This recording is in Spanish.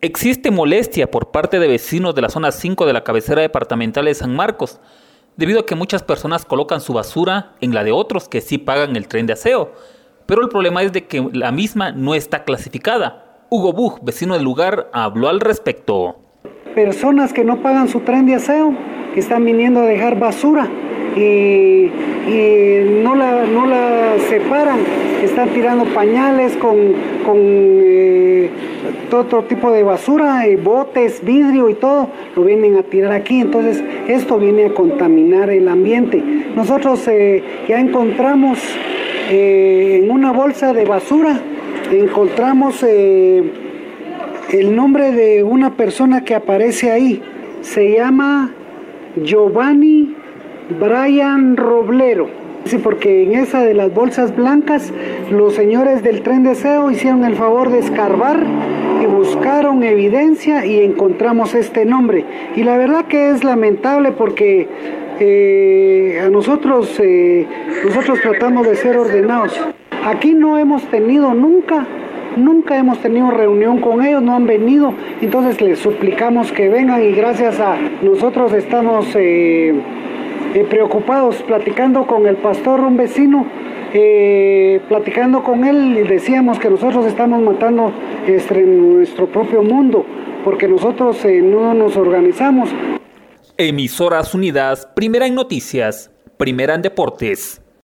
Existe molestia por parte de vecinos de la zona 5 de la cabecera departamental de San Marcos, debido a que muchas personas colocan su basura en la de otros que sí pagan el tren de aseo, pero el problema es de que la misma no está clasificada. Hugo Bug, vecino del lugar, habló al respecto. Personas que no pagan su tren de aseo, que están viniendo a dejar basura y, no, la, no la separan, están tirando pañales con, eh, todo otro tipo de basura, eh, botes, vidrio y todo, lo vienen a tirar aquí, entonces esto viene a contaminar el ambiente. Nosotros eh, ya encontramos en una bolsa de basura, encontramos el nombre de una persona que aparece ahí, se llama Giovanni Brian Roblero. Sí, porque en esa de las bolsas blancas los señores del tren de SEO hicieron el favor de escarbar y buscaron evidencia y encontramos este nombre. Y la verdad que es lamentable porque eh, a nosotros, eh, nosotros tratamos de ser ordenados. Aquí no hemos tenido nunca nunca hemos tenido reunión con ellos, no han venido, entonces les suplicamos que vengan y gracias a nosotros estamos eh, eh, preocupados, platicando con el pastor, un vecino, eh, platicando con él, decíamos que nosotros estamos matando este, nuestro propio mundo, porque nosotros eh, no nos organizamos. Emisoras Unidas, primera en noticias, primera en deportes.